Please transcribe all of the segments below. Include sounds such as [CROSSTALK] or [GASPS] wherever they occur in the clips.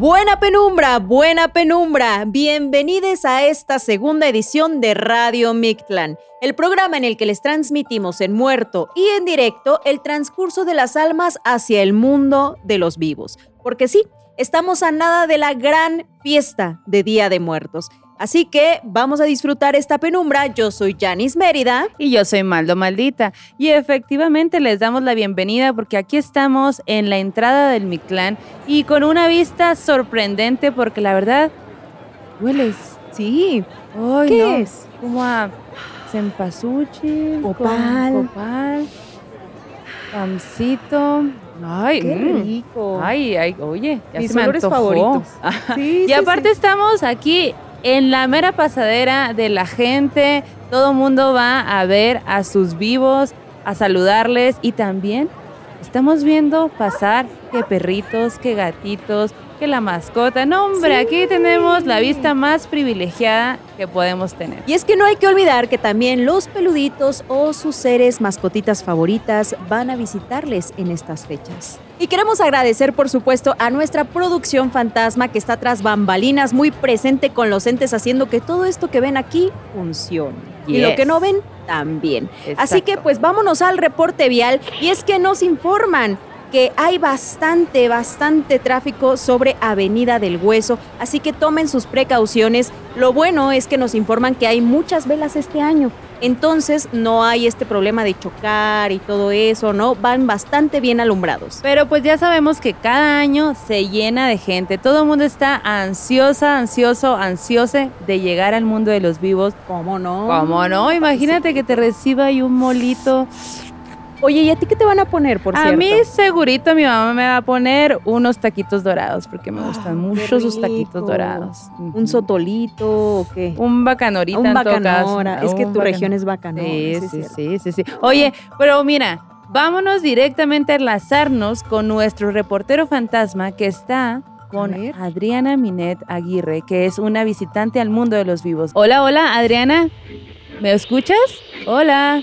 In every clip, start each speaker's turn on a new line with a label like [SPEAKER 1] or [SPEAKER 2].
[SPEAKER 1] Buena penumbra, buena penumbra. Bienvenidos a esta segunda edición de Radio Mictlán, el programa en el que les transmitimos en muerto y en directo el transcurso de las almas hacia el mundo de los vivos. Porque sí, estamos a nada de la gran fiesta de Día de Muertos. Así que vamos a disfrutar esta penumbra. Yo soy Janis Mérida.
[SPEAKER 2] Y yo soy Maldo Maldita. Y efectivamente les damos la bienvenida porque aquí estamos en la entrada del Mictlán y con una vista sorprendente porque la verdad, hueles.
[SPEAKER 1] Sí.
[SPEAKER 2] ¿Qué es? Como a cempasúchil.
[SPEAKER 1] Copal.
[SPEAKER 2] Copal. Pancito. Ay,
[SPEAKER 1] Qué
[SPEAKER 2] mm.
[SPEAKER 1] rico.
[SPEAKER 2] Ay, ay, oye, ya
[SPEAKER 1] Mis
[SPEAKER 2] se me antojó.
[SPEAKER 1] favoritos. [LAUGHS] Sí,
[SPEAKER 2] y
[SPEAKER 1] sí,
[SPEAKER 2] aparte
[SPEAKER 1] sí.
[SPEAKER 2] estamos aquí en la mera pasadera de la gente. Todo mundo va a ver a sus vivos, a saludarles y también estamos viendo pasar que perritos, que gatitos, que la mascota. No, hombre,
[SPEAKER 1] Sí.
[SPEAKER 2] aquí tenemos la vista más privilegiada que podemos tener.
[SPEAKER 1] Y es que no hay que olvidar que también los peluditos o sus seres mascotitas favoritas van a visitarles en estas fechas. Y queremos agradecer, por supuesto, a nuestra producción fantasma que está tras bambalinas, muy presente con los entes, haciendo que todo esto que ven aquí funcione. Y lo que no ven, también. Así que pues vámonos al reporte vial y es que nos informan que hay bastante, bastante tráfico sobre Avenida del Hueso, así que tomen sus precauciones. Lo bueno es que nos informan que hay muchas velas este año, entonces no hay este problema de chocar y todo eso, ¿no? Van bastante bien alumbrados.
[SPEAKER 2] Pero pues ya sabemos que cada año se llena de gente. Todo el mundo está ansiosa, ansioso, ansiose de llegar al mundo de los vivos.
[SPEAKER 1] ¿Cómo no?
[SPEAKER 2] ¿Cómo no? Imagínate que te reciba ahí un molito.
[SPEAKER 1] Oye, ¿y a ti qué te van a poner, por
[SPEAKER 2] a
[SPEAKER 1] cierto?
[SPEAKER 2] mí segurito mi mamá me va a poner unos taquitos dorados porque me gustan [GASPS] mucho sus taquitos dorados.
[SPEAKER 1] ¿Un sotolito o qué?
[SPEAKER 2] Un bacanorita
[SPEAKER 1] Un
[SPEAKER 2] en
[SPEAKER 1] bacanora. Es que
[SPEAKER 2] Un
[SPEAKER 1] tu región es bacanora.
[SPEAKER 2] Sí,
[SPEAKER 1] sí
[SPEAKER 2] sí, sí, sí. Oye, pero mira, vámonos directamente a enlazarnos con nuestro reportero fantasma que está con
[SPEAKER 1] A.
[SPEAKER 2] Adriana Minet Aguirre, que es una visitante al mundo de los vivos. Hola, hola, Adriana. ¿Me escuchas? Hola.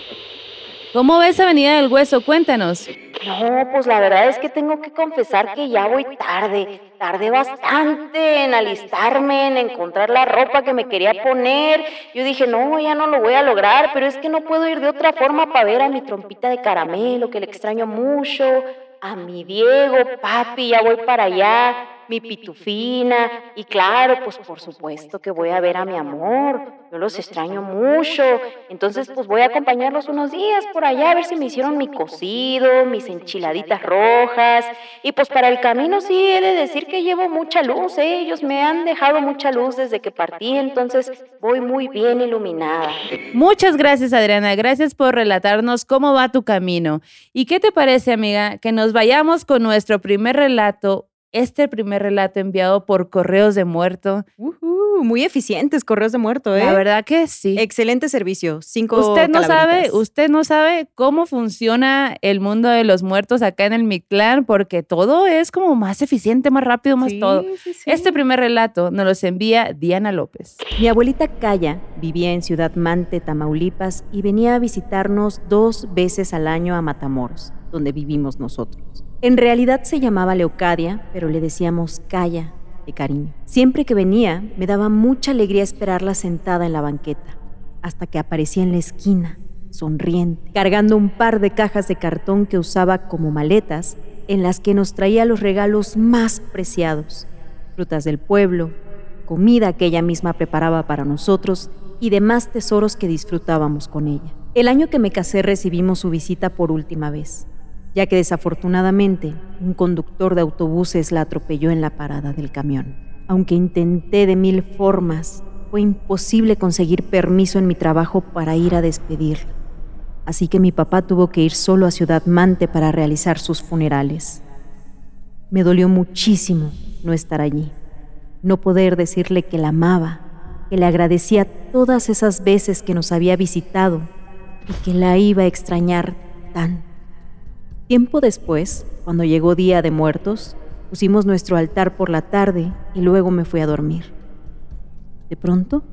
[SPEAKER 2] ¿Cómo ves Avenida del Hueso? Cuéntanos.
[SPEAKER 3] No, pues la verdad es que tengo que confesar que ya voy tarde. Tardé bastante en alistarme, en encontrar la ropa que me quería poner. Yo dije, no, ya no lo voy a lograr, pero es que no puedo ir de otra forma para ver a mi trompita de caramelo, que le extraño mucho. A mi Diego, papi, ya voy para allá. Mi pitufina. Y claro, pues por supuesto que voy a ver a mi amor. Yo los extraño mucho. Entonces, pues voy a acompañarlos unos días por allá a ver si me hicieron mi cocido, mis enchiladitas rojas. Y pues para el camino sí he de decir que llevo mucha luz, ¿eh? Ellos me han dejado mucha luz desde que partí, entonces voy muy bien iluminada.
[SPEAKER 2] Muchas gracias, Adriana. Gracias por relatarnos cómo va tu camino. ¿Y qué te parece, amiga, que nos vayamos con nuestro primer relato? Este primer relato enviado por correos de muerto.
[SPEAKER 1] Muy eficientes correos de muerto, ¿eh?
[SPEAKER 2] La verdad que sí.
[SPEAKER 1] Excelente servicio. Cinco
[SPEAKER 2] Usted no sabe, usted no sabe cómo funciona el mundo de los muertos acá en el Mictlán, porque todo es como más eficiente, más rápido, más
[SPEAKER 1] Sí,
[SPEAKER 2] todo.
[SPEAKER 1] sí, sí.
[SPEAKER 2] Este primer relato nos los envía Diana López.
[SPEAKER 1] Mi abuelita Calla vivía en Ciudad Mante, Tamaulipas, y venía a visitarnos dos veces al año a Matamoros, donde vivimos nosotros. En realidad se llamaba Leocadia, pero le decíamos Calla, de cariño. Siempre que venía, me daba mucha alegría esperarla sentada en la banqueta, hasta que aparecía en la esquina, sonriente, cargando un par de cajas de cartón que usaba como maletas, en las que nos traía los regalos más preciados, frutas del pueblo, comida que ella misma preparaba para nosotros y demás tesoros que disfrutábamos con ella. El año que me casé recibimos su visita por última vez, ya que desafortunadamente un conductor de autobuses la atropelló en la parada del camión. Aunque intenté de mil formas, fue imposible conseguir permiso en mi trabajo para ir a despedirla. Así que mi papá tuvo que ir solo a Ciudad Mante para realizar sus funerales. Me dolió muchísimo no estar allí no poder decirle que la amaba, que le agradecía todas esas veces que nos había visitado y que la iba a extrañar tanto. Tiempo después, cuando llegó Día de Muertos, pusimos nuestro altar por la tarde y luego me fui a dormir. De pronto,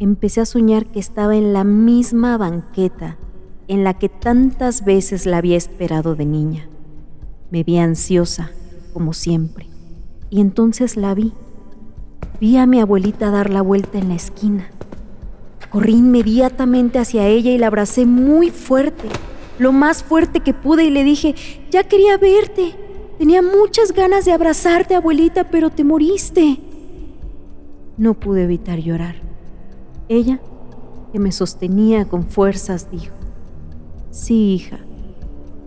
[SPEAKER 1] empecé a soñar que estaba en la misma banqueta en la que tantas veces la había esperado de niña. Me vi ansiosa, como siempre Y entonces la vi. Vi a mi abuelita dar la vuelta en la esquina. Corrí inmediatamente hacia ella y la abracé muy fuerte, lo más fuerte que pude y le dije, ya quería verte. Tenía muchas ganas de abrazarte, abuelita, pero te moriste. No pude evitar llorar. Ella, que me sostenía con fuerzas, dijo, sí, hija,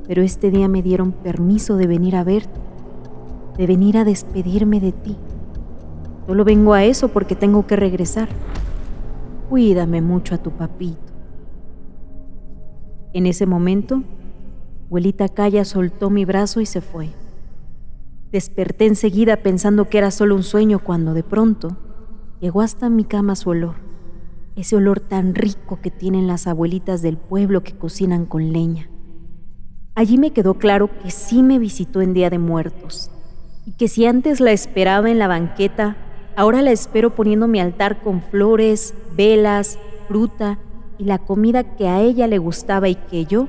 [SPEAKER 1] pero este día me dieron permiso de venir a verte, de venir a despedirme de ti. Solo vengo a eso porque tengo que regresar. Cuídame mucho a tu papito. En ese momento, abuelita Calla soltó mi brazo y se fue. Desperté enseguida pensando que era solo un sueño cuando de pronto llegó hasta mi cama su olor, ese olor tan rico que tienen las abuelitas del pueblo que cocinan con leña. Allí me quedó claro que sí me visitó en Día de Muertos y que si antes la esperaba en la banqueta, ahora la espero poniendo mi altar con flores, velas, fruta y la comida que a ella le gustaba y que yo,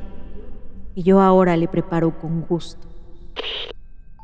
[SPEAKER 1] que yo ahora le preparo con gusto.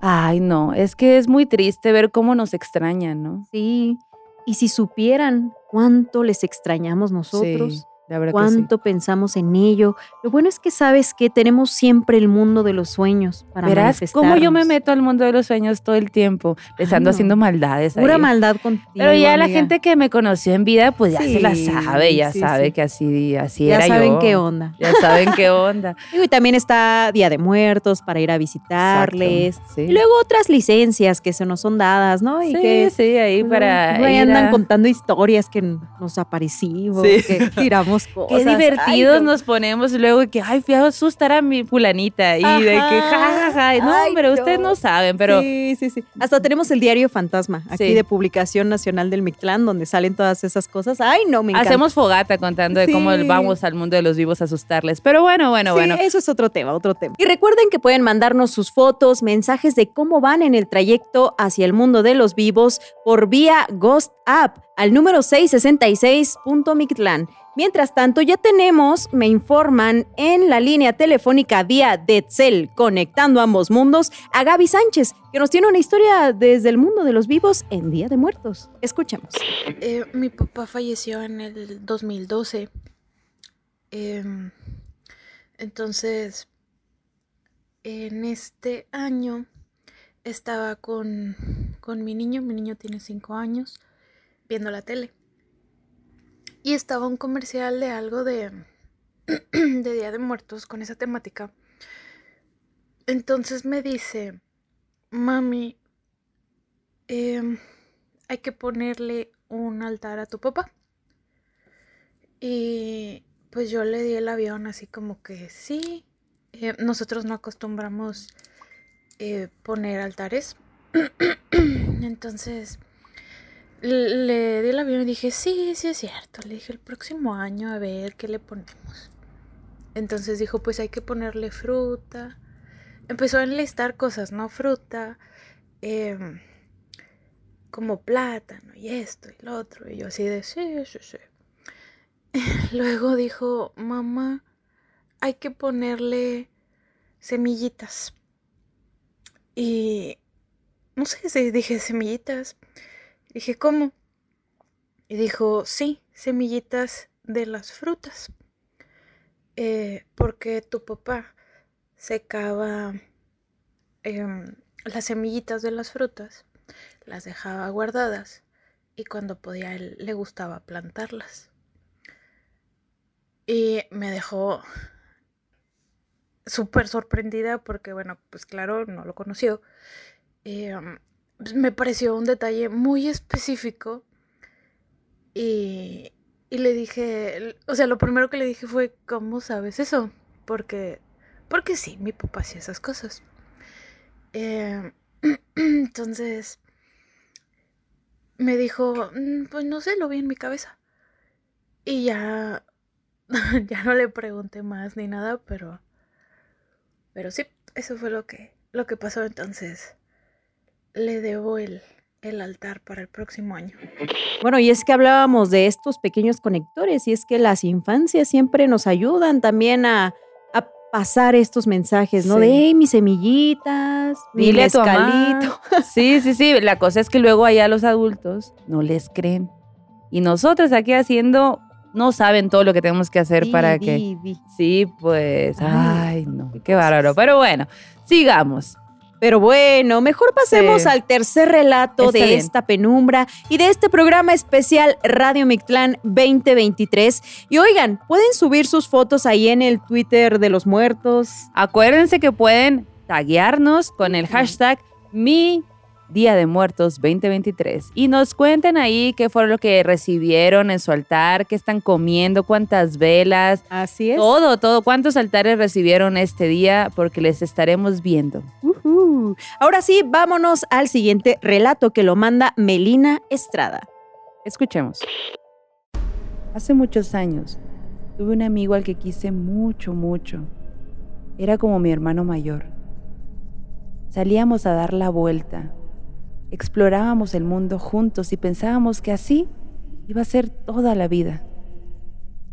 [SPEAKER 2] Ay, no, es que es muy triste ver cómo nos extrañan, ¿no?
[SPEAKER 1] Sí, y si supieran cuánto les extrañamos nosotros, cuánto pensamos en ello. Lo bueno es que sabes que tenemos siempre el mundo de los sueños para
[SPEAKER 2] Verás cómo yo me meto al mundo de los sueños todo el tiempo, pensando haciendo maldades.
[SPEAKER 1] Pura maldad contigo.
[SPEAKER 2] Pero ya la gente que me conoció en vida, pues ya se la sabe, ya sabe que así, así era
[SPEAKER 1] yo. Ya saben qué onda.
[SPEAKER 2] Ya saben qué onda. [LAUGHS]
[SPEAKER 1] y también está Día de Muertos para ir a visitarles. y luego otras licencias que se nos son dadas, ¿no?
[SPEAKER 2] Y que, sí, ahí para.
[SPEAKER 1] Ahí andan contando historias que nos aparecimos, que tiramos
[SPEAKER 2] Qué divertidos nos ponemos luego que, ay, fui a asustar a mi fulanita y de que, jajaja. No, pero ustedes no saben, pero.
[SPEAKER 1] Sí, sí, sí. Hasta tenemos el diario Fantasma, aquí de Publicación Nacional del Mictlán, donde salen todas esas cosas. Ay, no, me encanta.
[SPEAKER 2] Hacemos fogata contando de cómo vamos al mundo de los vivos a asustarles. Pero bueno, bueno, bueno.
[SPEAKER 1] Eso es otro tema, otro tema. Y recuerden que pueden mandarnos sus fotos, mensajes de cómo van en el trayecto hacia el mundo de los vivos por vía Ghost App al número 666.mictlán. Mientras tanto, ya tenemos, me informan, en la línea telefónica vía Detzel, conectando ambos mundos, a Gaby Sánchez, que nos tiene una historia desde el mundo de los vivos en Día de Muertos. Escuchemos.
[SPEAKER 4] Eh, mi papá falleció en el 2012. Em, entonces, en este año estaba con, con mi niño, mi niño tiene 5 años, viendo la tele y estaba un comercial de algo de, [CLEARS THROAT] de Día de Muertos con esa temática. Entonces me dice, mami, em, hay que ponerle un altar a tu papá. Y pues yo le di el avión así como que sí. Eh, nosotros no acostumbramos eh, poner altares. [CLEARS THROAT] Entonces le di el avión y dije, sí, sí es cierto. Le dije el próximo año a ver qué le ponemos. Entonces dijo, pues hay que ponerle fruta. Empezó a enlistar cosas, ¿no? Fruta, em, como plátano y esto y lo otro. Y yo así de, sí, sí, sí. [LAUGHS] Luego dijo, mamá, hay que ponerle semillitas. Y no sé si dije semillitas. Dije, ¿cómo? Y dijo, sí, semillitas de las frutas. Eh, porque tu papá secaba em, las semillitas de las frutas, las dejaba guardadas y cuando podía él le gustaba plantarlas. Y me dejó súper sorprendida porque, bueno, pues claro, no lo conoció. Em, me pareció un detalle muy específico y, y, le dije, o sea, lo primero que le dije fue, ¿cómo sabes eso? Porque, porque sí, mi papá hacía esas cosas. Em, [CLEARS THROAT] entonces, me dijo, mm, pues no sé, lo vi en mi cabeza. Y ya, [LAUGHS] ya no le pregunté más ni nada, pero, pero sí, eso fue lo que, lo que pasó entonces le debo el, el altar para el próximo año.
[SPEAKER 1] Bueno, y es que hablábamos de estos pequeños conectores y es que las infancias siempre nos ayudan también a, pasar estos mensajes, ¿no?
[SPEAKER 2] Sí.
[SPEAKER 1] De hey, mis semillitas, mi
[SPEAKER 2] Dile a tu mamá.
[SPEAKER 1] mezcalito. [LAUGHS]
[SPEAKER 2] Sí, sí, sí. La cosa es que luego allá los adultos no les creen. Y nosotros aquí haciendo, no saben todo lo que tenemos que hacer para que... Sí, pues.
[SPEAKER 1] Ay,
[SPEAKER 2] Ay, no.
[SPEAKER 1] qué
[SPEAKER 2] Qué bárbaro. Pero bueno, sigamos.
[SPEAKER 1] Pero bueno, mejor pasemos
[SPEAKER 2] Sí.
[SPEAKER 1] al tercer relato
[SPEAKER 2] Está
[SPEAKER 1] de
[SPEAKER 2] bien.
[SPEAKER 1] esta penumbra y de este programa especial Radio Mictlán 2023. Y oigan, pueden subir sus fotos ahí en el Twitter de los muertos.
[SPEAKER 2] Acuérdense que pueden taguearnos con el hashtag mi Día de Muertos 2023 y nos cuenten ahí qué fue lo que recibieron en su altar, qué están comiendo, cuántas velas,
[SPEAKER 1] Así es.
[SPEAKER 2] todo, todo, cuántos altares recibieron este día porque les estaremos viendo.
[SPEAKER 1] Ujú. Ahora sí, vámonos al siguiente relato que lo manda Melina Estrada.
[SPEAKER 2] Escuchemos. Hace muchos años tuve un amigo al que quise mucho, mucho. Era como mi hermano mayor. Salíamos a dar la vuelta, explorábamos el mundo juntos y pensábamos que así iba a ser toda la vida.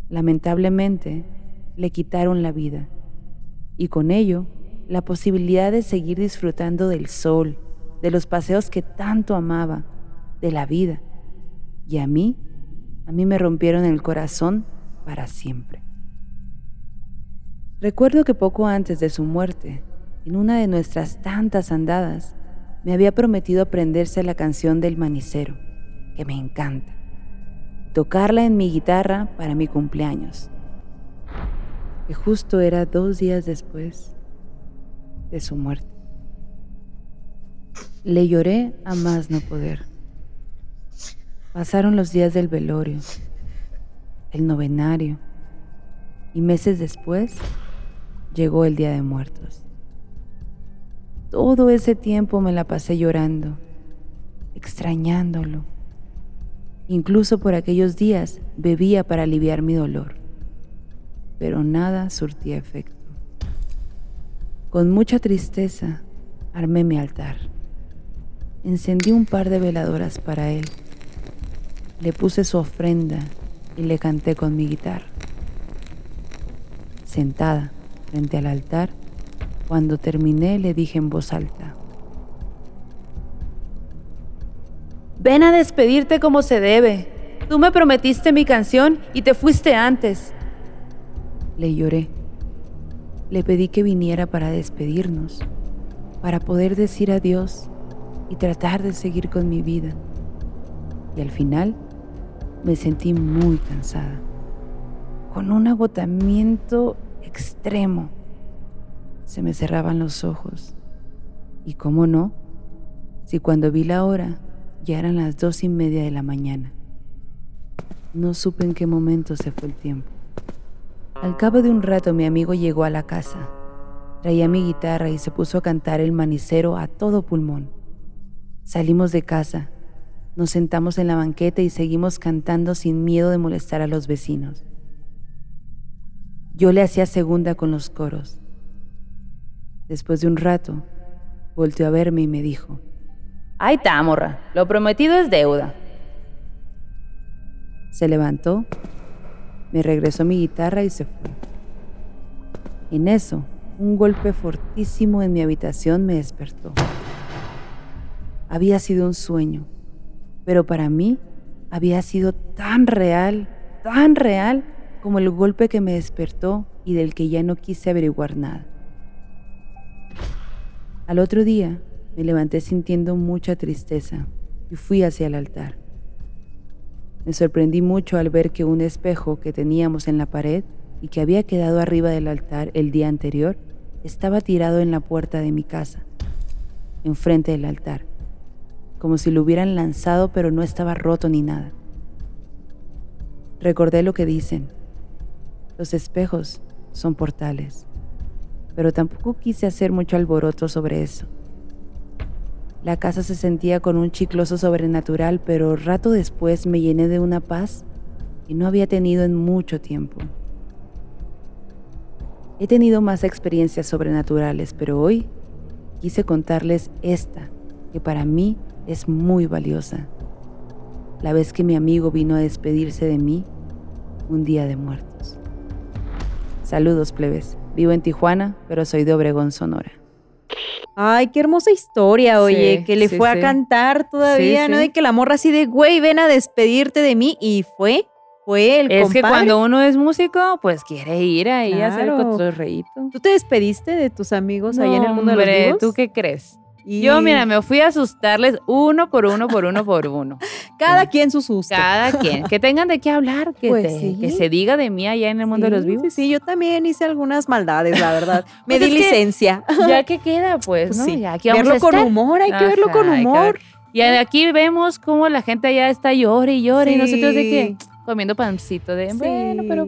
[SPEAKER 2] Lamentablemente, le quitaron la vida y con ello la posibilidad de seguir disfrutando del sol, de los paseos que tanto amaba, de la vida. Y a mí, a mí me rompieron el corazón para siempre. Recuerdo que poco antes de su muerte, en una de nuestras tantas andadas, me había prometido aprenderse la canción del manicero, que me encanta, tocarla en mi guitarra para mi cumpleaños, que justo era dos días después de su muerte. Le lloré a más no poder. Pasaron los días del velorio, el novenario, y meses después llegó el Día de Muertos. Todo ese tiempo me la pasé llorando, extrañándolo. Incluso por aquellos días bebía para aliviar mi dolor, pero nada surtía efecto. Con mucha tristeza armé mi altar. Encendí un par de veladoras para él. Le puse su ofrenda y le canté con mi guitarra. Sentada frente al altar, cuando terminé le dije en voz alta, Ven a despedirte como se debe. Tú me prometiste mi canción y te fuiste antes. Le lloré. Le pedí que viniera para despedirnos, para poder decir adiós y tratar de seguir con mi vida. Y al final me sentí muy cansada, con un agotamiento extremo. Se me cerraban los ojos. Y cómo no, si cuando vi la hora ya eran las dos y media de la mañana. No supe en qué momento se fue el tiempo. Al cabo de un rato mi amigo llegó a la casa. Traía mi guitarra y se puso a cantar el manicero a todo pulmón. Salimos de casa, nos sentamos en la banqueta y seguimos cantando sin miedo de molestar a los vecinos. Yo le hacía segunda con los coros. Después de un rato, volteó a verme y me dijo, Ay, está, morra, lo prometido es deuda. Se levantó, me regresó mi guitarra y se fue. En eso, un golpe fortísimo en mi habitación me despertó. Había sido un sueño, pero para mí había sido tan real, tan real como el golpe que me despertó y del que ya no quise averiguar nada. Al otro día me levanté sintiendo mucha tristeza y fui hacia el altar. Me sorprendí mucho al ver que un espejo que teníamos en la pared y que había quedado arriba del altar el día anterior estaba tirado en la puerta de mi casa, enfrente del altar, como si lo hubieran lanzado pero no estaba roto ni nada. Recordé lo que dicen, los espejos son portales, pero tampoco quise hacer mucho alboroto sobre eso. La casa se sentía con un chicloso sobrenatural, pero rato después me llené de una paz que no había tenido en mucho tiempo. He tenido más experiencias sobrenaturales, pero hoy quise contarles esta, que para mí es muy valiosa. La vez que mi amigo vino a despedirse de mí un día de muertos. Saludos, plebes. Vivo en Tijuana, pero soy de Obregón, Sonora.
[SPEAKER 1] Ay, qué hermosa historia, oye,
[SPEAKER 2] Sí,
[SPEAKER 1] que le
[SPEAKER 2] sí,
[SPEAKER 1] fue
[SPEAKER 2] sí.
[SPEAKER 1] a cantar todavía,
[SPEAKER 2] Sí,
[SPEAKER 1] ¿no?
[SPEAKER 2] sí.
[SPEAKER 1] De que la morra así de, güey, ven a despedirte de mí. Y fue, fue el
[SPEAKER 2] Es que cuando uno es músico, pues quiere ir ahí a hacer
[SPEAKER 1] Claro.
[SPEAKER 2] cotorreíto.
[SPEAKER 1] ¿Tú te despediste de tus amigos ahí en el mundo de los
[SPEAKER 2] Hombre,
[SPEAKER 1] vivos?
[SPEAKER 2] ¿tú qué crees?
[SPEAKER 1] Y
[SPEAKER 2] Yo, mira, me fui a asustarles uno por uno, por uno, por uno. [LAUGHS]
[SPEAKER 1] Cada quien su susto.
[SPEAKER 2] Cada quien. Que tengan de qué hablar, que,
[SPEAKER 1] Pues
[SPEAKER 2] te-
[SPEAKER 1] sí.
[SPEAKER 2] que se diga de mí allá en el mundo de los vivos.
[SPEAKER 1] Sí, sí, yo también hice algunas maldades, la verdad. [LAUGHS] Me
[SPEAKER 2] Pues
[SPEAKER 1] di
[SPEAKER 2] que-
[SPEAKER 1] licencia. [LAUGHS]
[SPEAKER 2] Ya que queda, pues,
[SPEAKER 1] Pues
[SPEAKER 2] ¿no?
[SPEAKER 1] sí.
[SPEAKER 2] Ya aquí vamos
[SPEAKER 1] verlo
[SPEAKER 2] a
[SPEAKER 1] con humor, hay que verlo con humor.
[SPEAKER 2] Y aquí vemos cómo la gente allá está llore y llore y nosotros de que
[SPEAKER 1] Sí.
[SPEAKER 2] comiendo pancito de,
[SPEAKER 1] Sí.
[SPEAKER 2] bueno, pero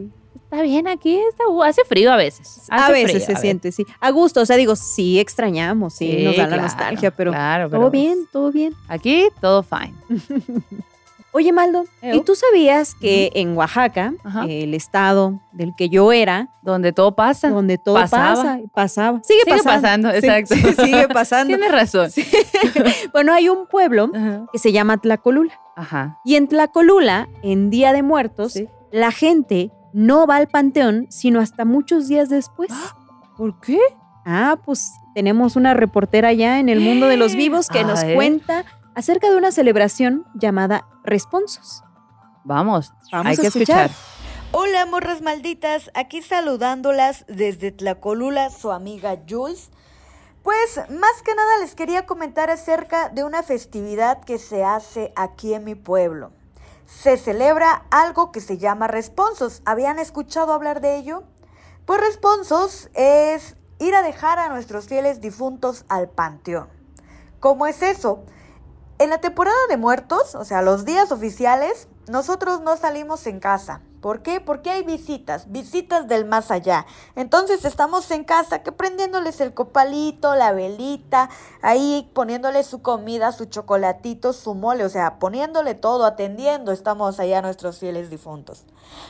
[SPEAKER 2] está bien aquí, está, hace frío a veces.
[SPEAKER 1] a veces
[SPEAKER 2] frío,
[SPEAKER 1] se
[SPEAKER 2] a
[SPEAKER 1] siente, sí. A gusto, o sea, digo, sí extrañamos, sí, nos da la nostalgia, pero
[SPEAKER 2] claro, pero
[SPEAKER 1] todo
[SPEAKER 2] pues,
[SPEAKER 1] bien, todo bien.
[SPEAKER 2] Aquí todo fine. [LAUGHS]
[SPEAKER 1] Oye, Maldo, ¿y tú sabías que en Oaxaca,
[SPEAKER 2] Ajá.
[SPEAKER 1] el estado del que yo era,
[SPEAKER 2] Donde todo pasa.
[SPEAKER 1] donde todo
[SPEAKER 2] Pasaba.
[SPEAKER 1] pasa, pasaba, sigue,
[SPEAKER 2] Sigue
[SPEAKER 1] pasando,
[SPEAKER 2] exacto.
[SPEAKER 1] sí, sigue [LAUGHS] pasando.
[SPEAKER 2] Tienes razón. [LAUGHS]
[SPEAKER 1] bueno, hay un pueblo
[SPEAKER 2] Ajá.
[SPEAKER 1] que se llama Tlacolula.
[SPEAKER 2] Ajá.
[SPEAKER 1] Y en Tlacolula, en Día de Muertos, la gente no va al panteón sino hasta muchos días después. [GASPS]
[SPEAKER 2] ¿Por qué?
[SPEAKER 1] Ah, pues tenemos una reportera ya en el mundo de los [GASPS] vivos que nos cuenta acerca de una celebración llamada Responsos.
[SPEAKER 2] Vamos,
[SPEAKER 1] Vamos
[SPEAKER 2] hay
[SPEAKER 1] a
[SPEAKER 2] que
[SPEAKER 1] escuchar.
[SPEAKER 2] escuchar.
[SPEAKER 5] Hola, morras malditas, aquí saludándolas desde Tlacolula, su amiga Jules. Pues más que nada les quería comentar acerca de una festividad que se hace aquí en mi pueblo. Se celebra algo que se llama responsos. ¿Habían escuchado hablar de ello? Pues responsos es ir a dejar a nuestros fieles difuntos al panteón. ¿Cómo es eso? En la temporada de muertos, o sea, los días oficiales, nosotros no salimos en casa. ¿Por qué? Porque hay visitas, visitas del más allá. Entonces estamos en casa que prendiéndoles el copalito, la velita, ahí poniéndoles su comida, su chocolatito, su mole, o sea, poniéndole todo, atendiendo, estamos allá a nuestros fieles difuntos.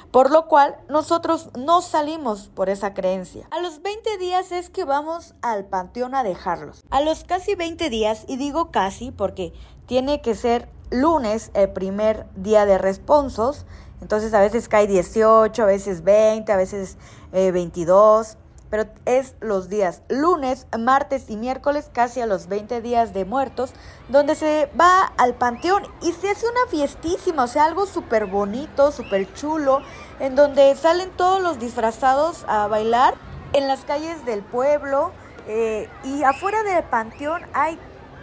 [SPEAKER 5] Por lo cual, nosotros no salimos por esa creencia. A los 20 días es que vamos al panteón a dejarlos. A los casi 20 días, y digo casi porque tiene que ser lunes el primer día de responsos, entonces a veces cae 18, a veces 20, a veces eh, 22, pero es los días lunes, martes y miércoles, casi a los 20 días de muertos, donde se va al panteón y se hace una fiestísima, o sea, algo súper bonito, súper chulo, en donde salen todos los disfrazados a bailar en las calles del pueblo eh, y afuera del panteón hay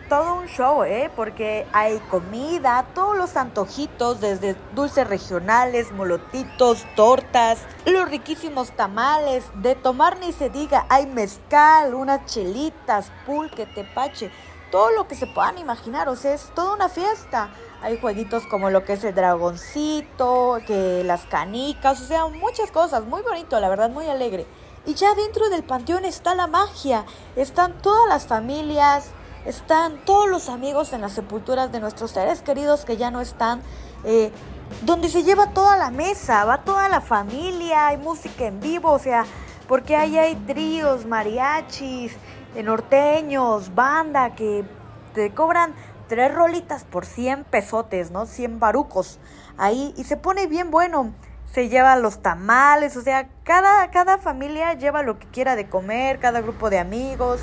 [SPEAKER 5] todo un show, ¿eh? Porque hay comida, todos los antojitos, desde dulces regionales, molotitos, tortas, los riquísimos tamales, de tomar ni se diga, hay mezcal, unas chelitas, pulque, tepache, todo lo que se puedan imaginar, o sea, es toda una fiesta. Hay jueguitos como lo que es el dragoncito, que las canicas, o sea, muchas cosas, muy bonito, la verdad, muy alegre. Y ya dentro del panteón está la magia, están todas las familias, están todos los amigos en las sepulturas de nuestros seres queridos que ya no están, eh, donde se lleva toda la mesa, va toda la familia, hay música en vivo, o sea, porque ahí hay tríos, mariachis, norteños, banda que te cobran tres rolitas por 100 pesotes, ¿no? 100 barucos ahí y se pone bien bueno. Se lleva los tamales, o sea, cada, cada familia lleva lo que quiera de comer, cada grupo de amigos.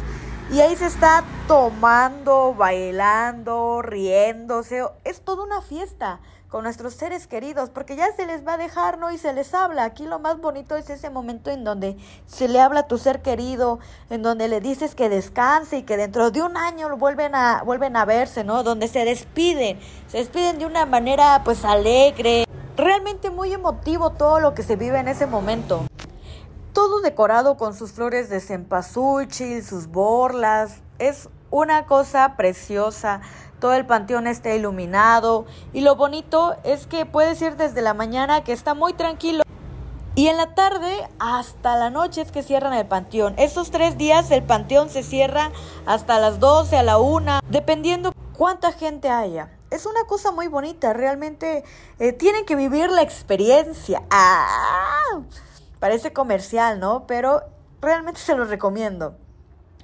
[SPEAKER 5] Y ahí se está tomando, bailando, riéndose. Es toda una fiesta con nuestros seres queridos, porque ya se les va a dejar, ¿no? Y se les habla. Aquí lo más bonito es ese momento en donde se le habla a tu ser querido, en donde le dices que descanse y que dentro de un año vuelven a, vuelven a verse, ¿no? Donde se despiden, se despiden de una manera pues alegre. Realmente muy emotivo todo lo que se vive en ese momento. Todo decorado con sus flores de cempasúchil, sus borlas. Es una cosa preciosa. Todo el panteón está iluminado. Y lo bonito es que puedes ir desde la mañana que está muy tranquilo. Y en la tarde hasta la noche es que cierran el panteón. Esos tres días el panteón se cierra hasta las 12, a la 1, dependiendo cuánta gente haya. Es una cosa muy bonita, realmente eh, tienen que vivir la experiencia. ¡Ah! Parece comercial, ¿no? Pero realmente se los recomiendo.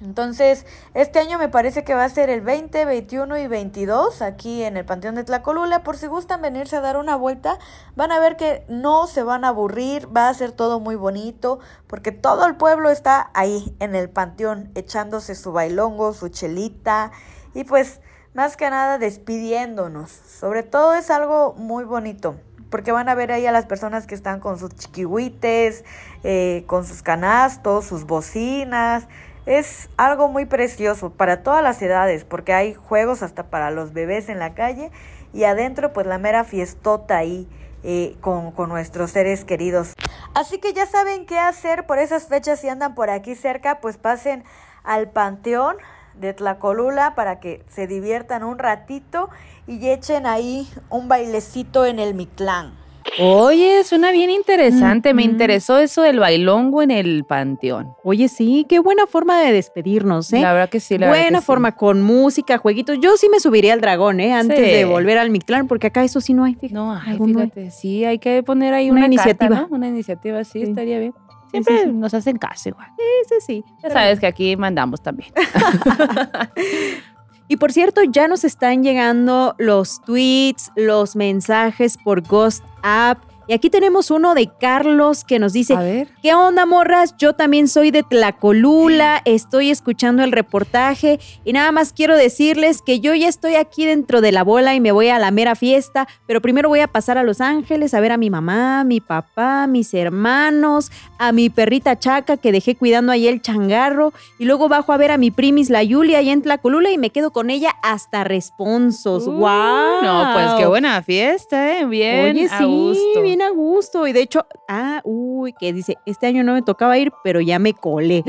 [SPEAKER 5] Entonces, este año me parece que va a ser el 20, 21 y 22 aquí en el Panteón de Tlacolula. Por si gustan venirse a dar una vuelta, van a ver que no se van a aburrir, va a ser todo muy bonito, porque todo el pueblo está ahí en el panteón echándose su bailongo, su chelita y pues más que nada despidiéndonos. Sobre todo es algo muy bonito porque van a ver ahí a las personas que están con sus chiquihuites, eh, con sus canastos, sus bocinas, es algo muy precioso para todas las edades, porque hay juegos hasta para los bebés en la calle y adentro pues la mera fiestota ahí eh, con, con nuestros seres queridos. Así que ya saben qué hacer por esas fechas si andan por aquí cerca, pues pasen al Panteón de Tlacolula para que se diviertan un ratito y echen ahí un bailecito en el Mictlán.
[SPEAKER 2] Oye, suena bien interesante. Me interesó eso del bailongo en el panteón.
[SPEAKER 1] Oye, sí, qué buena forma de despedirnos, ¿eh?
[SPEAKER 2] La verdad que sí, la
[SPEAKER 1] buena
[SPEAKER 2] verdad que
[SPEAKER 1] forma, con música, jueguitos. Yo sí me subiría al dragón, ¿eh? Antes
[SPEAKER 2] Sí.
[SPEAKER 1] de volver al Mictlán, porque acá eso sí no hay. fíjate.
[SPEAKER 2] No, ay,
[SPEAKER 1] no
[SPEAKER 2] fíjate, sí, hay que poner ahí
[SPEAKER 1] Una
[SPEAKER 2] una, carta,
[SPEAKER 1] iniciativa.
[SPEAKER 2] ¿no? Una iniciativa, sí,
[SPEAKER 1] Sí.
[SPEAKER 2] estaría bien. Siempre nos hacen caso igual.
[SPEAKER 1] Sí, sí, sí.
[SPEAKER 2] Ya sabes que aquí mandamos también. [LAUGHS] [LAUGHS]
[SPEAKER 1] Y por cierto, ya nos están llegando los tweets, los mensajes por Ghost App. Y aquí tenemos uno de Carlos que nos dice,
[SPEAKER 2] A ver.
[SPEAKER 1] ¿Qué onda, morras? Yo también soy de Tlacolula, estoy escuchando el reportaje y nada más quiero decirles que yo ya estoy aquí dentro de la bola y me voy a la mera fiesta, pero primero voy a pasar a Los Ángeles a ver a mi mamá, mi papá, mis hermanos, a mi perrita Chaca que dejé cuidando ahí el changarro y luego bajo a ver a mi primis la Yulia allá en Tlacolula y me quedo con ella hasta responsos.
[SPEAKER 2] Uh,
[SPEAKER 1] ¡Wow!
[SPEAKER 2] No, pues qué buena fiesta, ¿eh? Bien.
[SPEAKER 1] Oye,
[SPEAKER 2] a
[SPEAKER 1] sí,
[SPEAKER 2] gusto.
[SPEAKER 1] bien a gusto. Y de hecho, ah, uy, que dice, este año no me tocaba ir, pero ya me colé.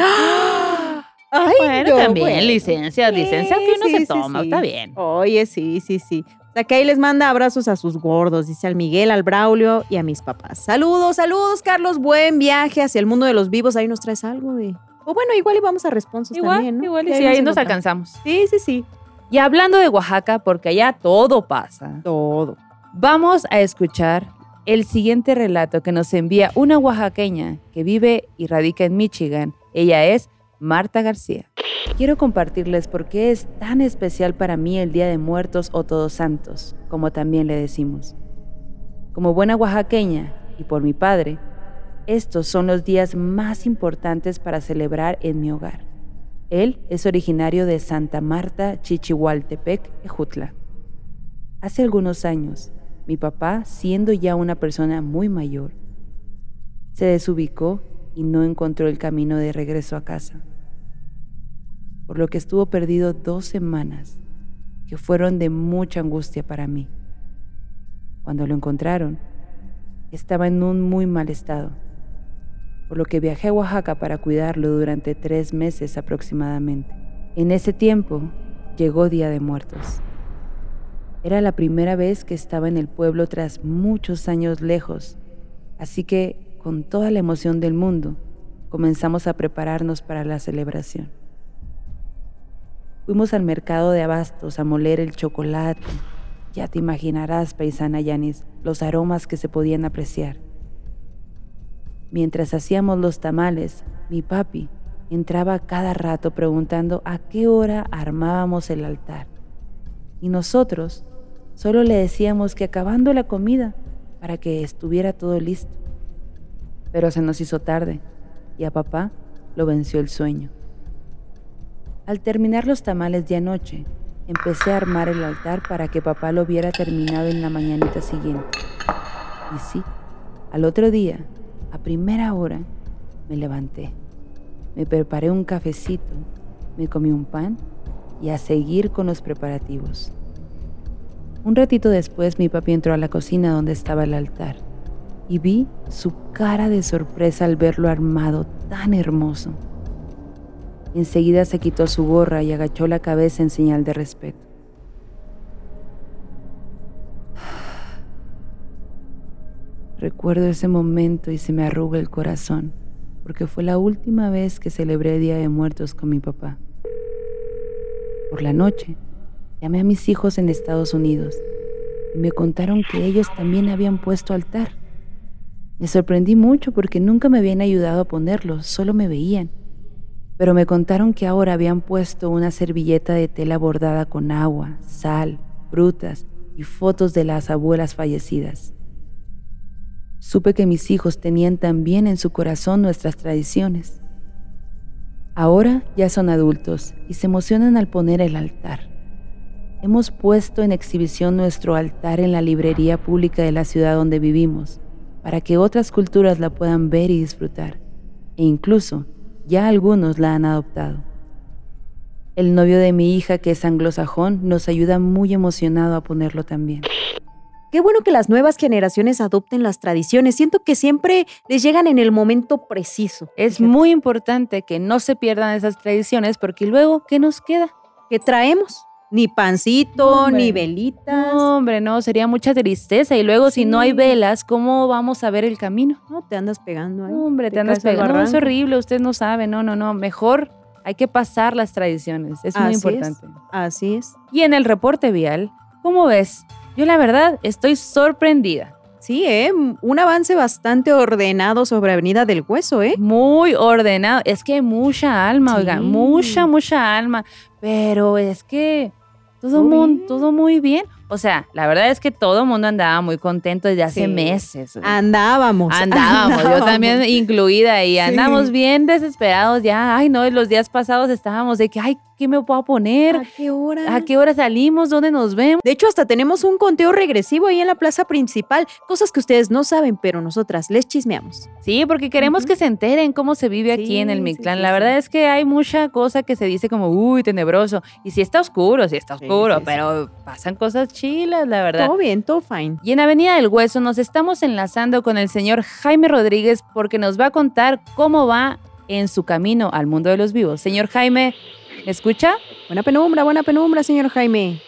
[SPEAKER 1] Ay,
[SPEAKER 2] Bueno,
[SPEAKER 1] no,
[SPEAKER 2] también
[SPEAKER 1] bueno.
[SPEAKER 2] licencias, licencia que uno
[SPEAKER 1] Sí,
[SPEAKER 2] se
[SPEAKER 1] sí,
[SPEAKER 2] toma,
[SPEAKER 1] sí.
[SPEAKER 2] está bien.
[SPEAKER 1] Oye, sí, sí, sí. O sea, que ahí les manda abrazos a sus gordos, dice al Miguel, al Braulio y a mis papás. Saludos, saludos, Carlos. Buen viaje hacia el mundo de los vivos. Ahí nos traes algo de. O bueno, igual y vamos a responsos
[SPEAKER 2] Igual,
[SPEAKER 1] también, ¿no?
[SPEAKER 2] igual, y sí, ahí nos alcanzamos.
[SPEAKER 1] Sí, sí, sí.
[SPEAKER 2] Y hablando de Oaxaca, porque allá todo pasa,
[SPEAKER 1] Todo.
[SPEAKER 2] vamos a escuchar el siguiente relato que nos envía una oaxaqueña que vive y radica en Michigan. Ella es Marta García. Quiero compartirles por qué es tan especial para mí el Día de Muertos o Todos Santos, como también le decimos. Como buena oaxaqueña y por mi padre, estos son los días más importantes para celebrar en mi hogar. Él es originario de Santa Marta, Chichihualtepec, Ejutla. Hace algunos años, mi papá, siendo ya una persona muy mayor, se desubicó y no encontró el camino de regreso a casa, por lo que estuvo perdido dos semanas, que fueron de mucha angustia para mí. Cuando lo encontraron, estaba en un muy mal estado, por lo que viajé a Oaxaca para cuidarlo durante tres meses aproximadamente. En ese tiempo llegó Día de Muertos. Era la primera vez que estaba en el pueblo tras muchos años lejos, así que, con toda la emoción del mundo, comenzamos a prepararnos para la celebración. Fuimos al mercado de abastos a moler el chocolate. Ya te imaginarás, paisana Yanis, los aromas que se podían apreciar. Mientras hacíamos los tamales, mi papi entraba cada rato preguntando a qué hora armábamos el altar. Y nosotros solo le decíamos que acabando la comida para que estuviera todo listo. Pero se nos hizo tarde y a papá lo venció el sueño. Al terminar los tamales de anoche, empecé a armar el altar para que papá lo hubiera terminado en la mañanita siguiente. Y sí, al otro día, a primera hora, me levanté. Me preparé un cafecito, me comí un pan y a seguir con los preparativos. Un ratito después mi papi entró a la cocina donde estaba el altar y vi su cara de sorpresa al verlo armado tan hermoso. Enseguida se quitó su gorra y agachó la cabeza en señal de respeto. [SIGHS] Recuerdo ese momento y se me arruga el corazón, porque fue la última vez que celebré Día de Muertos con mi papá. Por la noche, llamé a mis hijos en Estados Unidos y me contaron que ellos también habían puesto altar. Me sorprendí mucho porque nunca me habían ayudado a ponerlo, solo me veían. pero me contaron que ahora habían puesto una servilleta de tela bordada con agua, sal, frutas y fotos de las abuelas fallecidas. Supe que mis hijos tenían también en su corazón nuestras tradiciones. Ahora ya son adultos y se emocionan al poner el altar. Hemos puesto en exhibición nuestro altar en la librería pública de la ciudad donde vivimos, para que otras culturas la puedan ver y disfrutar, e incluso ya algunos la han adoptado. El novio de mi hija, que es anglosajón, nos ayuda muy emocionado a ponerlo también.
[SPEAKER 1] Qué bueno que las nuevas generaciones adopten las tradiciones. Siento que siempre les llegan en el momento preciso.
[SPEAKER 2] Es muy importante que no se pierdan esas tradiciones porque luego, ¿qué nos queda?
[SPEAKER 1] ¿Qué traemos? Ni pancito, ni velitas.
[SPEAKER 2] No, hombre, no, sería mucha tristeza. Y luego, si no hay velas, ¿cómo vamos a ver el camino?
[SPEAKER 1] No, te andas pegando ahí.
[SPEAKER 2] No, hombre, te, andas pegando. No, es horrible, usted no sabe. No, no, no. Mejor hay que pasar las tradiciones. Es muy importante.
[SPEAKER 1] Así es.
[SPEAKER 2] Y en el reporte vial, ¿cómo ves? Yo la verdad estoy sorprendida.
[SPEAKER 1] Sí, ¿eh? Un avance bastante ordenado sobre Avenida del Hueso, ¿eh?
[SPEAKER 2] Muy ordenado. Es que mucha alma, oiga, mucha, mucha alma. Pero es que todo, mundo, todo muy bien. O sea, la verdad es que todo el mundo andaba muy contento desde hace meses.
[SPEAKER 1] Andábamos,
[SPEAKER 2] andábamos. Yo también incluida y andamos bien desesperados ya. Ay, no, los días pasados estábamos de que, ay, ¿Qué me puedo poner?
[SPEAKER 1] ¿A qué hora?
[SPEAKER 2] ¿A qué hora salimos? ¿Dónde nos vemos?
[SPEAKER 1] De hecho, hasta tenemos un conteo regresivo ahí en la plaza principal. Cosas que ustedes no saben, pero nosotras les chismeamos.
[SPEAKER 2] Sí, porque queremos que se enteren cómo se vive aquí en el Mictlán. la verdad es que hay mucha cosa que se dice como, uy, tenebroso. Y sí está oscuro, sí está oscuro, pero pasan cosas chilas, la verdad.
[SPEAKER 1] Todo bien, todo fine.
[SPEAKER 2] Y en Avenida del Hueso nos estamos enlazando con el señor Jaime Rodríguez porque nos va a contar cómo va en su camino al mundo de los vivos. Señor Jaime, escucha?
[SPEAKER 1] Buena penumbra, buena penumbra, señor Jaime.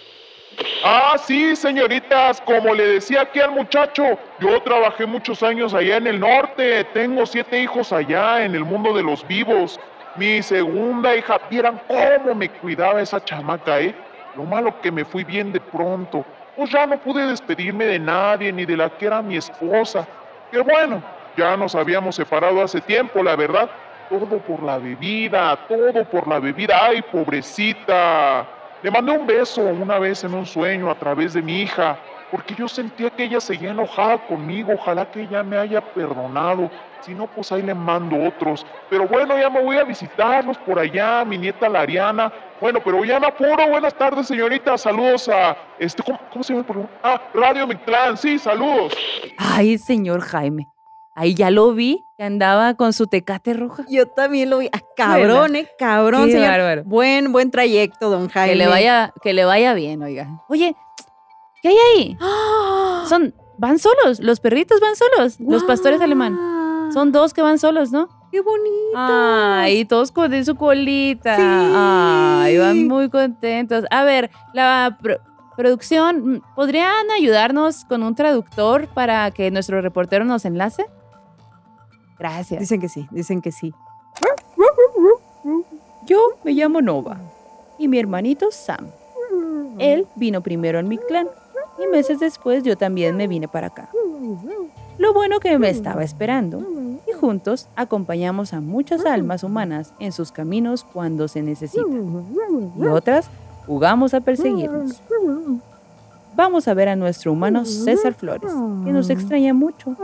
[SPEAKER 6] Ah, sí, señoritas, como le decía aquí al muchacho, yo trabajé muchos años allá en el norte, tengo siete hijos allá en el mundo de los vivos. Mi segunda hija, vieran cómo me cuidaba esa chamaca, ¿eh? Lo malo que me fui bien de pronto, pues ya no pude despedirme de nadie ni de la que era mi esposa. Que bueno, ya nos habíamos separado hace tiempo, la verdad, todo por la bebida, todo por la bebida. ¡Ay, pobrecita! Le mandé un beso una vez en un sueño a través de mi hija, porque yo sentía que ella seguía enojada conmigo. Ojalá que ella me haya perdonado. Si no, pues ahí le mando otros. Pero bueno, ya me voy a visitarlos por allá, mi nieta Lariana. Bueno, pero ya me apuro. Buenas tardes, señorita. Saludos a. Este, ¿cómo, se llama el programa? Ah, Radio Mictlán. Sí, saludos.
[SPEAKER 2] Ay, señor Jaime. Ahí ya lo vi, que andaba con su tecate roja.
[SPEAKER 1] Yo también lo vi. Ah, cabrón, eh, cabrón,
[SPEAKER 2] Qué
[SPEAKER 1] señor.
[SPEAKER 2] bárbaro.
[SPEAKER 1] Buen, buen trayecto, don Jaime.
[SPEAKER 2] Que le vaya, que le vaya bien, oiga. Oye, ¿qué hay ahí?
[SPEAKER 1] ¡Ah!
[SPEAKER 2] Son, van solos, los perritos van solos, los pastores alemán. Son dos que van solos, ¿no?
[SPEAKER 1] ¡Qué bonito!
[SPEAKER 2] Ay, todos con su colita.
[SPEAKER 1] Sí.
[SPEAKER 2] Ay, van muy contentos. A ver, la pro- producción, ¿podrían ayudarnos con un traductor para que nuestro reportero nos enlace? Gracias.
[SPEAKER 1] Dicen que sí, dicen que sí.
[SPEAKER 2] Yo me llamo Nova y mi hermanito Sam. Él vino primero en mi clan y meses después yo también me vine para acá. Lo bueno que me estaba esperando y juntos acompañamos a muchas almas humanas en sus caminos cuando se necesita y otras jugamos a perseguirnos. Vamos a ver a nuestro humano César Flores, que nos extraña mucho.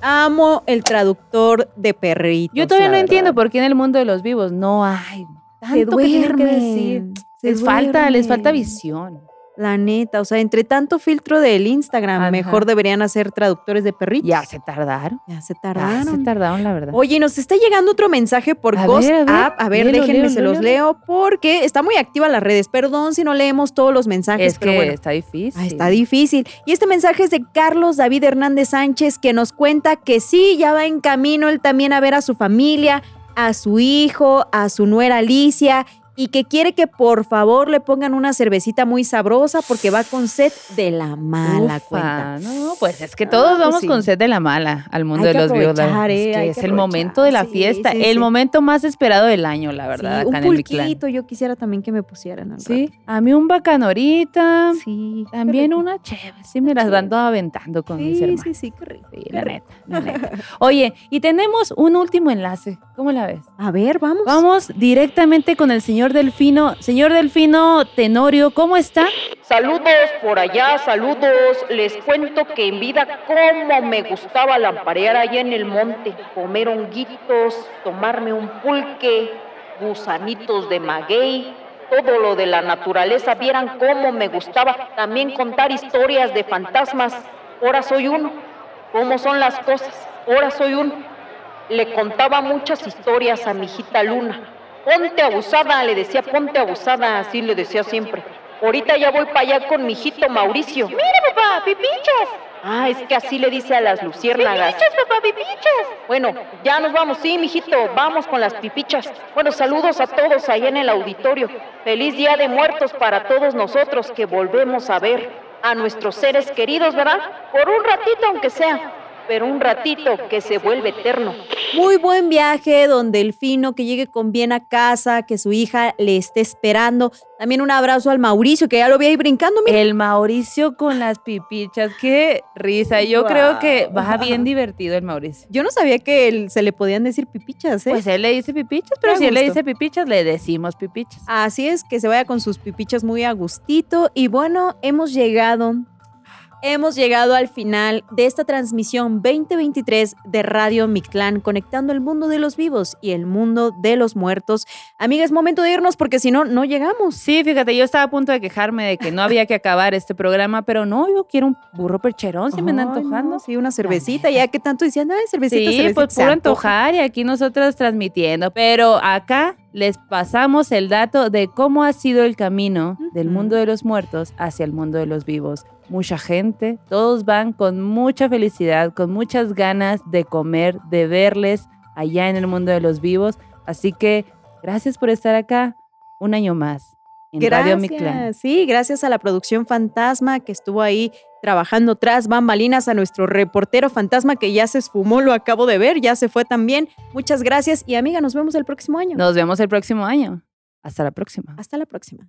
[SPEAKER 1] Amo el traductor de perritos.
[SPEAKER 2] Yo todavía no entiendo por qué en el mundo de los vivos no hay
[SPEAKER 1] Se
[SPEAKER 2] tanto que tienen que decir.
[SPEAKER 1] se
[SPEAKER 2] Les falta, les falta visión.
[SPEAKER 1] La neta, o sea, entre tanto filtro del Instagram,
[SPEAKER 2] Ajá.
[SPEAKER 1] mejor deberían hacer traductores de perritos.
[SPEAKER 2] Ya se tardaron.
[SPEAKER 1] Ya se
[SPEAKER 2] Ya
[SPEAKER 1] tardaron.
[SPEAKER 2] se tardaron, la verdad.
[SPEAKER 1] Oye, nos está llegando otro mensaje por
[SPEAKER 2] A
[SPEAKER 1] Ghost
[SPEAKER 2] ver, a ver,
[SPEAKER 1] App. A ver,
[SPEAKER 2] léelo,
[SPEAKER 1] déjenme,
[SPEAKER 2] léelo,
[SPEAKER 1] se los
[SPEAKER 2] léelo.
[SPEAKER 1] leo porque está muy activa las redes. Perdón si no leemos todos los mensajes,
[SPEAKER 2] es
[SPEAKER 1] pero
[SPEAKER 2] que
[SPEAKER 1] bueno.
[SPEAKER 2] está difícil.
[SPEAKER 1] Ah, está difícil. Y este mensaje es de Carlos David Hernández Sánchez que nos cuenta que sí, ya va en camino él también a ver a su familia, a su hijo, a su nuera Alicia y que quiere que por favor le pongan una cervecita muy sabrosa porque va con sed de la mala
[SPEAKER 2] Ufa,
[SPEAKER 1] cuenta.
[SPEAKER 2] No, pues es que todos
[SPEAKER 1] Ah, pues
[SPEAKER 2] vamos
[SPEAKER 1] sí.
[SPEAKER 2] con sed de la mala al mundo
[SPEAKER 1] Hay
[SPEAKER 2] de los vivos.
[SPEAKER 1] aprovechar,
[SPEAKER 2] Es,
[SPEAKER 1] eh,
[SPEAKER 2] que es el momento de la
[SPEAKER 1] Sí,
[SPEAKER 2] fiesta,
[SPEAKER 1] sí,
[SPEAKER 2] el momento más esperado del año, la verdad,
[SPEAKER 1] un pulquito, yo quisiera también que me pusieran. al
[SPEAKER 2] Sí, a mí un bacanorita.
[SPEAKER 1] Sí.
[SPEAKER 2] también una chévere. Sí, me las ando aventando con mis
[SPEAKER 1] Sí,
[SPEAKER 2] hermanos.
[SPEAKER 1] sí, sí, qué rico.
[SPEAKER 2] La neta, la neta. Oye, y tenemos un último enlace. ¿Cómo la ves?
[SPEAKER 1] A ver, vamos.
[SPEAKER 2] Vamos directamente con el señor Delfino. Señor Delfino Tenorio, ¿cómo está?
[SPEAKER 3] Saludos por allá, saludos. Les cuento que en vida cómo me gustaba lamparear allá en el monte, comer honguitos, tomarme un pulque, gusanitos de maguey, todo lo de la naturaleza. Vieran cómo me gustaba también contar historias de fantasmas. Ahora soy uno. ¿Cómo son las cosas? Ahora soy uno. Le contaba muchas historias a mi hijita Luna. Ponte abusada, le decía, ponte abusada, así le decía siempre. Ahorita ya voy para allá con mi hijito Mauricio. Mira, papá, pipichas. Ah, es que así le dice a las luciérnagas. Pipichas, papá, pipichas. Bueno, ya nos vamos, sí, mijito, vamos con las pipichas. Bueno, saludos a todos allá en el auditorio. Feliz Día de Muertos para todos nosotros que volvemos a ver a nuestros seres queridos, ¿verdad? Por un ratito aunque sea, pero un ratito que se vuelve eterno.
[SPEAKER 1] Muy buen viaje, don Delfino, que llegue con bien a casa, que su hija le esté esperando. También un abrazo al Mauricio, que ya lo vi ahí brincando. Mira.
[SPEAKER 2] El Mauricio con las pipichas. Qué risa. Yo creo que va bien divertido el Mauricio.
[SPEAKER 1] Yo no sabía que él- se le podían decir pipichas, ¿eh?
[SPEAKER 2] Pues él le dice pipichas, pero si él le dice pipichas, le decimos pipichas.
[SPEAKER 1] Así es, que se vaya con sus pipichas muy a gustito. Y bueno, hemos llegado, hemos llegado al final de esta transmisión 2023 de Radio Mictlán, conectando el mundo de los vivos y el mundo de los muertos. Amiga, es momento de irnos porque si no, no llegamos.
[SPEAKER 2] Sí, fíjate, yo estaba a punto de quejarme de que no había que acabar este programa, pero no, yo quiero un burro percherón, si me anda antojando.
[SPEAKER 1] no, sí, una cervecita, ya que tanto decían, ay, cervecita,
[SPEAKER 2] Sí,
[SPEAKER 1] cervecita.
[SPEAKER 2] pues
[SPEAKER 1] se
[SPEAKER 2] puro
[SPEAKER 1] antoja.
[SPEAKER 2] antojar y aquí nosotras transmitiendo. Pero acá les pasamos el dato de cómo ha sido el camino del mundo de los muertos hacia el mundo de los vivos. Mucha gente, todos van con mucha felicidad, con muchas ganas de comer, de verles allá en el mundo de los vivos. Así que gracias por estar acá un año más en Radio Mictlán.
[SPEAKER 1] Gracias, sí, gracias a la producción Fantasma que estuvo ahí trabajando tras bambalinas, a nuestro reportero Fantasma que ya se esfumó, lo acabo de ver, ya se fue también. Muchas gracias y amiga, nos vemos el próximo año.
[SPEAKER 2] Nos vemos el próximo año. Hasta la próxima.
[SPEAKER 1] Hasta la próxima.